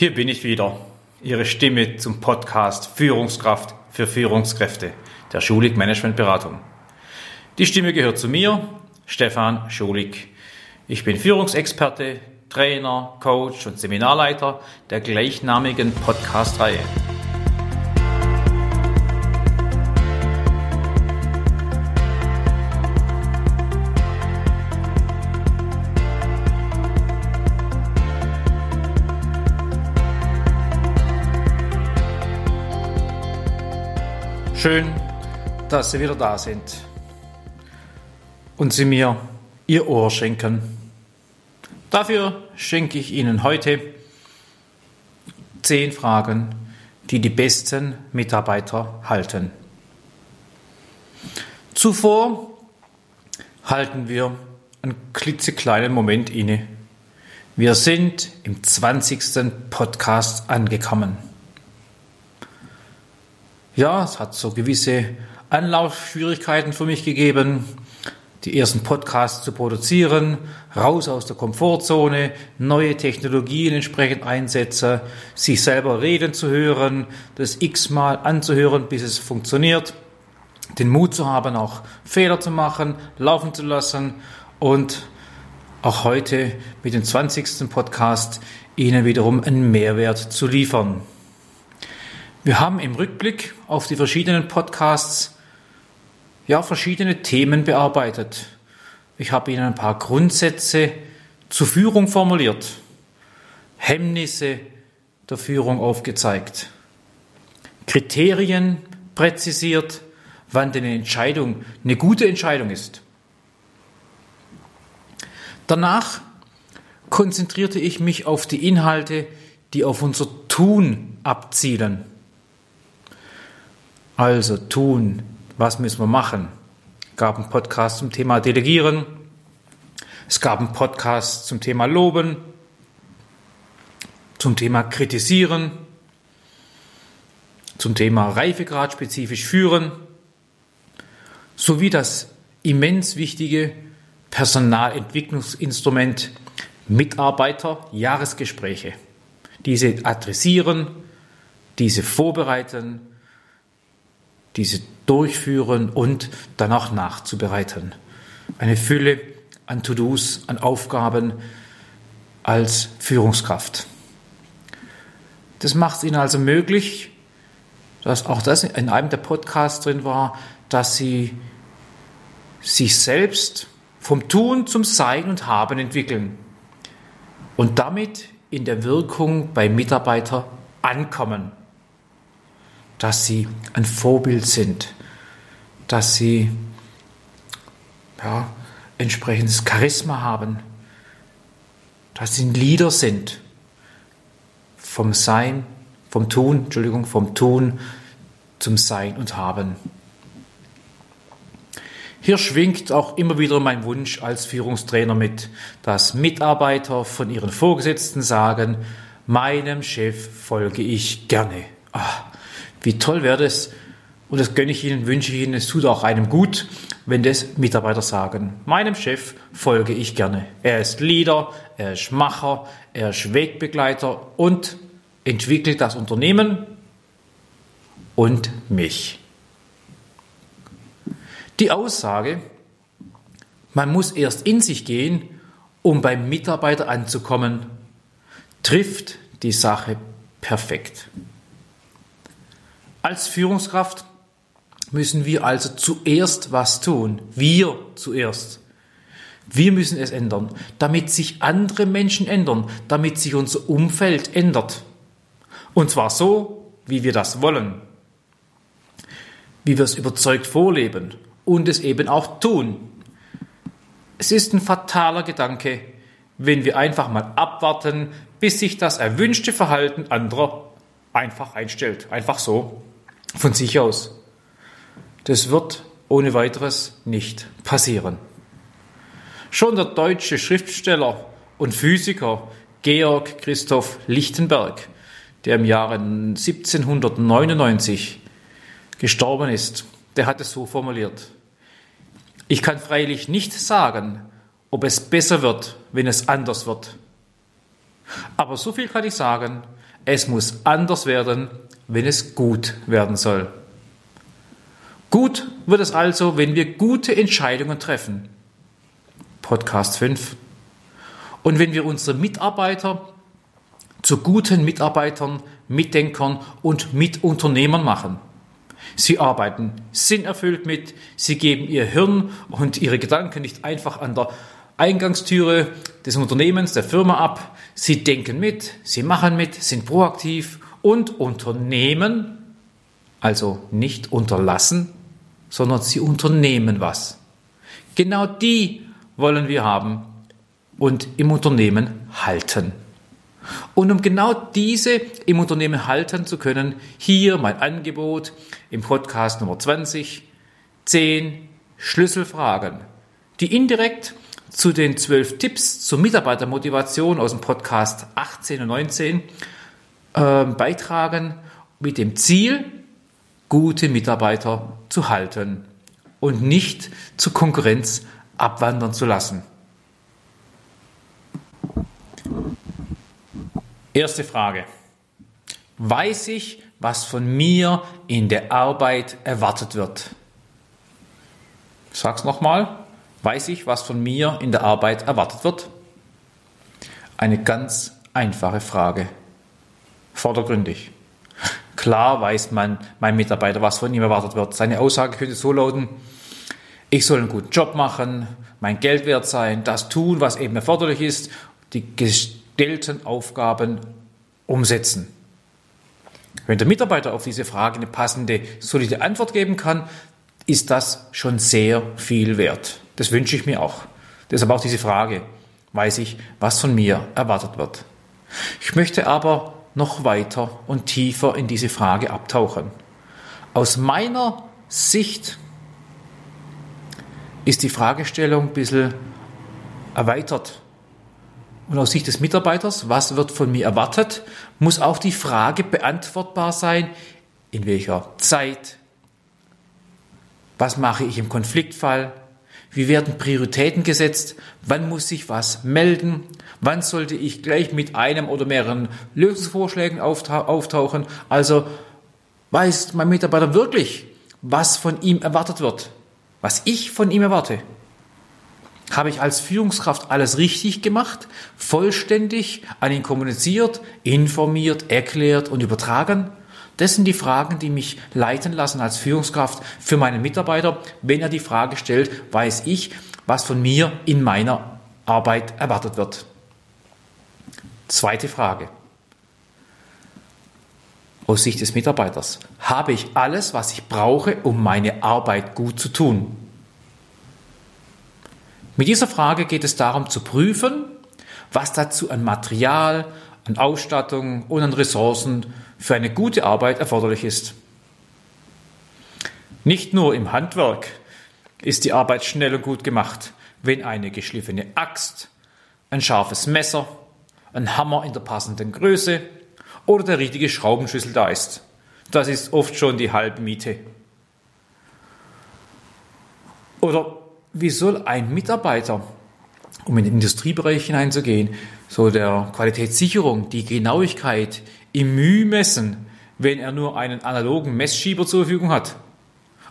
Hier bin ich wieder, Ihre Stimme zum Podcast Führungskraft für Führungskräfte der Schulig Management Beratung. Die Stimme gehört zu mir, Stefan Schulig. Ich bin Führungsexperte, Trainer, Coach und Seminarleiter der gleichnamigen Podcast-Reihe. Schön, dass Sie wieder da sind und Sie mir Ihr Ohr schenken. Dafür schenke ich Ihnen heute zehn Fragen, die die besten Mitarbeiter halten. Zuvor halten wir einen klitzekleinen Moment inne. Wir sind im 20. Podcast angekommen. Ja, es hat so gewisse Anlaufschwierigkeiten für mich gegeben, die ersten Podcasts zu produzieren, raus aus der Komfortzone, neue Technologien entsprechend einsetzen, sich selber reden zu hören, das x-mal anzuhören, bis es funktioniert, den Mut zu haben, auch Fehler zu machen, laufen zu lassen und auch heute mit dem 20. Podcast Ihnen wiederum einen Mehrwert zu liefern. Wir haben im Rückblick auf die verschiedenen Podcasts ja verschiedene Themen bearbeitet. Ich habe Ihnen ein paar Grundsätze zur Führung formuliert, Hemmnisse der Führung aufgezeigt, Kriterien präzisiert, wann denn eine Entscheidung eine gute Entscheidung ist. Danach konzentrierte ich mich auf die Inhalte, die auf unser Tun abzielen. Also tun, was müssen wir machen? Es gab einen Podcast zum Thema Delegieren. Es gab einen Podcast zum Thema Loben, zum Thema Kritisieren, zum Thema Reifegrad spezifisch führen, sowie das immens wichtige Personalentwicklungsinstrument Mitarbeiter Jahresgespräche. Diese adressieren, diese vorbereiten, diese durchführen und danach nachzubereiten. Eine Fülle an To-Dos, an Aufgaben als Führungskraft. Das macht es Ihnen also möglich, dass auch das in einem der Podcasts drin war, dass Sie sich selbst vom Tun zum Sein und Haben entwickeln und damit in der Wirkung bei Mitarbeiter ankommen dass sie ein Vorbild sind, dass sie ja, entsprechendes Charisma haben, dass sie ein Leader sind vom Sein, vom Tun, Entschuldigung, vom Tun zum Sein und Haben. Hier schwingt auch immer wieder mein Wunsch als Führungstrainer mit, dass Mitarbeiter von ihren Vorgesetzten sagen, meinem Chef folge ich gerne. Ah, wie toll wäre das? Und das gönne ich Ihnen, wünsche ich Ihnen. Es tut auch einem gut, wenn das Mitarbeiter sagen. Meinem Chef folge ich gerne. Er ist Leader, er ist Macher, er ist Wegbegleiter und entwickelt das Unternehmen und mich. Die Aussage, man muss erst in sich gehen, um beim Mitarbeiter anzukommen, trifft die Sache perfekt. Als Führungskraft müssen wir also zuerst was tun. Wir zuerst. Wir müssen es ändern, damit sich andere Menschen ändern, damit sich unser Umfeld ändert. Und zwar so, wie wir das wollen, wie wir es überzeugt vorleben und es eben auch tun. Es ist ein fataler Gedanke, wenn wir einfach mal abwarten, bis sich das erwünschte Verhalten anderer einfach einstellt. Einfach so. Von sich aus. Das wird ohne weiteres nicht passieren. Schon der deutsche Schriftsteller und Physiker Georg Christoph Lichtenberg, der im Jahre 1799 gestorben ist, der hat es so formuliert. Ich kann freilich nicht sagen, ob es besser wird, wenn es anders wird. Aber so viel kann ich sagen, es muss anders werden, wenn es gut werden soll. Gut wird es also, wenn wir gute Entscheidungen treffen. Podcast 5. Und wenn wir unsere Mitarbeiter zu guten Mitarbeitern, Mitdenkern und Mitunternehmern machen. Sie arbeiten sinnerfüllt mit, sie geben ihr Hirn und ihre Gedanken nicht einfach an der Eingangstüre des Unternehmens, der Firma ab. Sie denken mit, sie machen mit, sind proaktiv und unternehmen, also nicht unterlassen, sondern sie unternehmen was. Genau die wollen wir haben und im Unternehmen halten. Und um genau diese im Unternehmen halten zu können, hier mein Angebot im Podcast Nummer 20, 10 Schlüsselfragen, die indirekt zu den 12 Tipps zur Mitarbeitermotivation aus dem Podcast 18 und 19 äh, beitragen, mit dem Ziel, gute Mitarbeiter zu halten und nicht zur Konkurrenz abwandern zu lassen. Erste Frage. Weiß ich, was von mir in der Arbeit erwartet wird? Ich sag's nochmal. Weiß ich, was von mir in der Arbeit erwartet wird? Eine ganz einfache Frage. Vordergründig. Klar weiß man, mein Mitarbeiter, was von ihm erwartet wird. Seine Aussage könnte so lauten, ich soll einen guten Job machen, mein Geld wert sein, das tun, was eben erforderlich ist, die gestellten Aufgaben umsetzen. Wenn der Mitarbeiter auf diese Frage eine passende, solide Antwort geben kann, ist das schon sehr viel wert. Das wünsche ich mir auch. Deshalb auch diese Frage, weiß ich, was von mir erwartet wird. Ich möchte aber noch weiter und tiefer in diese Frage abtauchen. Aus meiner Sicht ist die Fragestellung ein bisschen erweitert und aus Sicht des Mitarbeiters, was wird von mir erwartet, muss auch die Frage beantwortbar sein, in welcher Zeit, was mache ich im Konfliktfall, wie werden Prioritäten gesetzt, wann muss ich was melden, wann sollte ich gleich mit einem oder mehreren Lösungsvorschlägen auftauchen. Also weiß mein Mitarbeiter wirklich, was von ihm erwartet wird, was ich von ihm erwarte. Habe ich als Führungskraft alles richtig gemacht, vollständig an ihn kommuniziert, informiert, erklärt und übertragen? Das sind die Fragen, die mich leiten lassen als Führungskraft für meinen Mitarbeiter. Wenn er die Frage stellt, weiß ich, was von mir in meiner Arbeit erwartet wird. Zweite Frage. Aus Sicht des Mitarbeiters. Habe ich alles, was ich brauche, um meine Arbeit gut zu tun? Mit dieser Frage geht es darum zu prüfen, was dazu an Material, an Ausstattung und an Ressourcen für eine gute Arbeit erforderlich ist. Nicht nur im Handwerk ist die Arbeit schnell und gut gemacht, wenn eine geschliffene Axt, ein scharfes Messer, ein Hammer in der passenden Größe oder der richtige Schraubenschlüssel da ist. Das ist oft schon die halbe Miete. Oder wie soll ein Mitarbeiter, um in den Industriebereich hineinzugehen, so der Qualitätssicherung, die Genauigkeit im Mühe messen, wenn er nur einen analogen Messschieber zur Verfügung hat?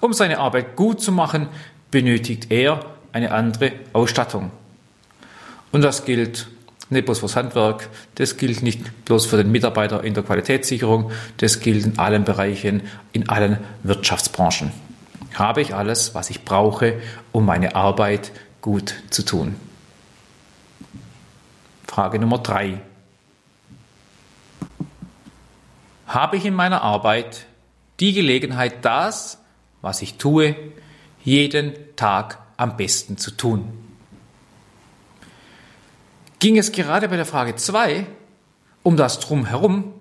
Um seine Arbeit gut zu machen, benötigt er eine andere Ausstattung. Und das gilt nicht bloß fürs Handwerk, das gilt nicht bloß für den Mitarbeiter in der Qualitätssicherung, das gilt in allen Bereichen, in allen Wirtschaftsbranchen habe ich alles, was ich brauche, um meine Arbeit gut zu tun. Frage Nummer drei. Habe ich in meiner Arbeit die Gelegenheit, das, was ich tue, jeden Tag am besten zu tun? Ging es gerade bei der Frage 2 um das Drumherum,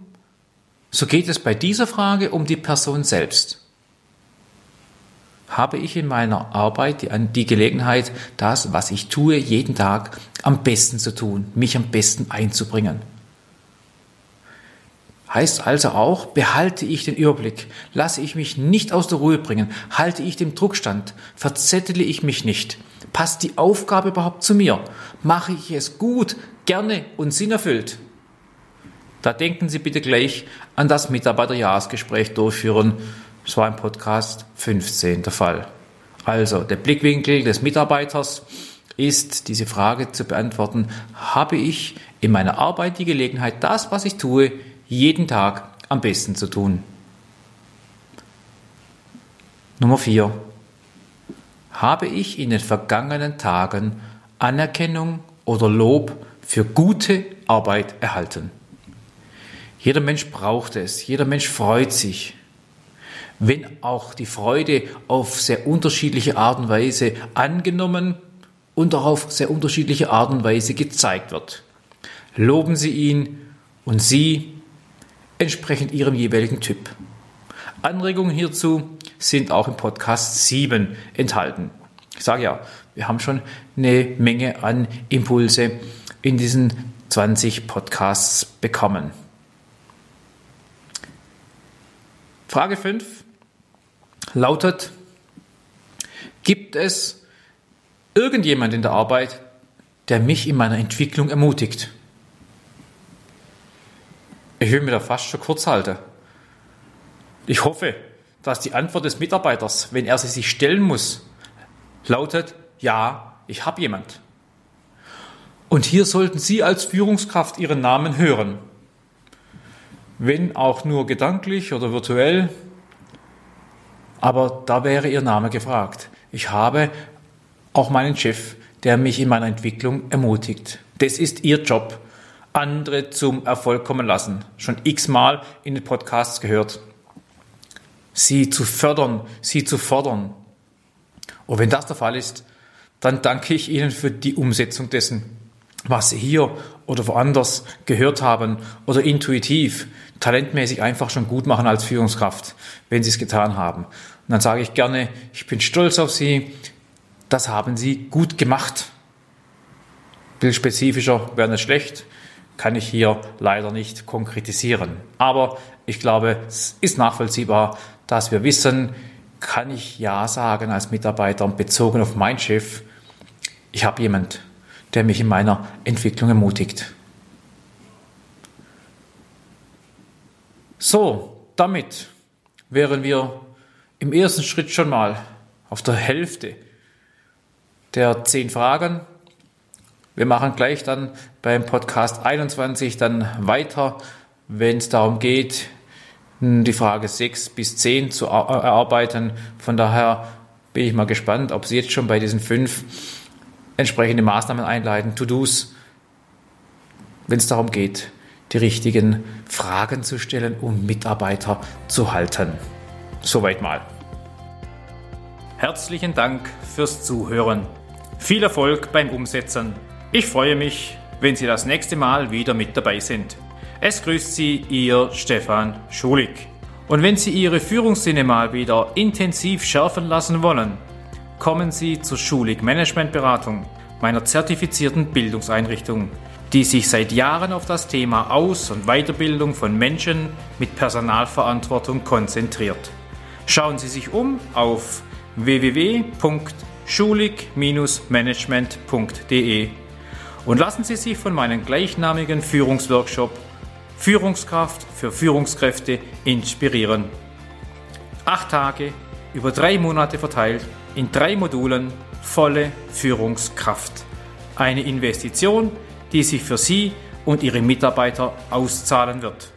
so geht es bei dieser Frage um die Person selbst habe ich in meiner Arbeit die, die Gelegenheit, das, was ich tue, jeden Tag am besten zu tun, mich am besten einzubringen. Heißt also auch, behalte ich den Überblick, lasse ich mich nicht aus der Ruhe bringen, halte ich den Druckstand, verzettle ich mich nicht, passt die Aufgabe überhaupt zu mir, mache ich es gut, gerne und sinnerfüllt. Da denken Sie bitte gleich an das Mitarbeiterjahresgespräch durchführen. Das war im Podcast 15 der Fall. Also der Blickwinkel des Mitarbeiters ist diese Frage zu beantworten, habe ich in meiner Arbeit die Gelegenheit, das, was ich tue, jeden Tag am besten zu tun. Nummer 4. Habe ich in den vergangenen Tagen Anerkennung oder Lob für gute Arbeit erhalten? Jeder Mensch braucht es, jeder Mensch freut sich. Wenn auch die Freude auf sehr unterschiedliche Art und Weise angenommen und auch auf sehr unterschiedliche Art und Weise gezeigt wird. Loben Sie ihn und Sie entsprechend Ihrem jeweiligen Typ. Anregungen hierzu sind auch im Podcast 7 enthalten. Ich sage ja, wir haben schon eine Menge an Impulse in diesen 20 Podcasts bekommen. Frage 5 lautet, gibt es irgendjemand in der Arbeit, der mich in meiner Entwicklung ermutigt? Ich will mir da fast schon kurz halten. Ich hoffe, dass die Antwort des Mitarbeiters, wenn er sie sich stellen muss, lautet, ja, ich habe jemand. Und hier sollten Sie als Führungskraft Ihren Namen hören wenn auch nur gedanklich oder virtuell, aber da wäre Ihr Name gefragt. Ich habe auch meinen Chef, der mich in meiner Entwicklung ermutigt. Das ist Ihr Job. Andere zum Erfolg kommen lassen. Schon x-mal in den Podcasts gehört. Sie zu fördern, sie zu fordern. Und wenn das der Fall ist, dann danke ich Ihnen für die Umsetzung dessen was Sie hier oder woanders gehört haben oder intuitiv, talentmäßig einfach schon gut machen als Führungskraft, wenn Sie es getan haben. Und dann sage ich gerne, ich bin stolz auf Sie, das haben Sie gut gemacht. Bild spezifischer wäre nicht schlecht, kann ich hier leider nicht konkretisieren. Aber ich glaube, es ist nachvollziehbar, dass wir wissen, kann ich Ja sagen als Mitarbeiter bezogen auf meinen Chef, ich habe jemand, der mich in meiner Entwicklung ermutigt. So, damit wären wir im ersten Schritt schon mal auf der Hälfte der zehn Fragen. Wir machen gleich dann beim Podcast 21 dann weiter, wenn es darum geht, die Frage 6 bis 10 zu erarbeiten. Von daher bin ich mal gespannt, ob Sie jetzt schon bei diesen fünf entsprechende Maßnahmen einleiten, To-Dos, wenn es darum geht, die richtigen Fragen zu stellen, um Mitarbeiter zu halten. Soweit mal. Herzlichen Dank fürs Zuhören. Viel Erfolg beim Umsetzen. Ich freue mich, wenn Sie das nächste Mal wieder mit dabei sind. Es grüßt Sie Ihr Stefan Schulig. Und wenn Sie Ihre Führungssinne mal wieder intensiv schärfen lassen wollen, kommen Sie zur Schulig Managementberatung, meiner zertifizierten Bildungseinrichtung, die sich seit Jahren auf das Thema Aus- und Weiterbildung von Menschen mit Personalverantwortung konzentriert. Schauen Sie sich um auf www.schulig-management.de und lassen Sie sich von meinem gleichnamigen Führungsworkshop Führungskraft für Führungskräfte inspirieren. Acht Tage über drei Monate verteilt in drei Modulen volle Führungskraft. Eine Investition, die sich für Sie und Ihre Mitarbeiter auszahlen wird.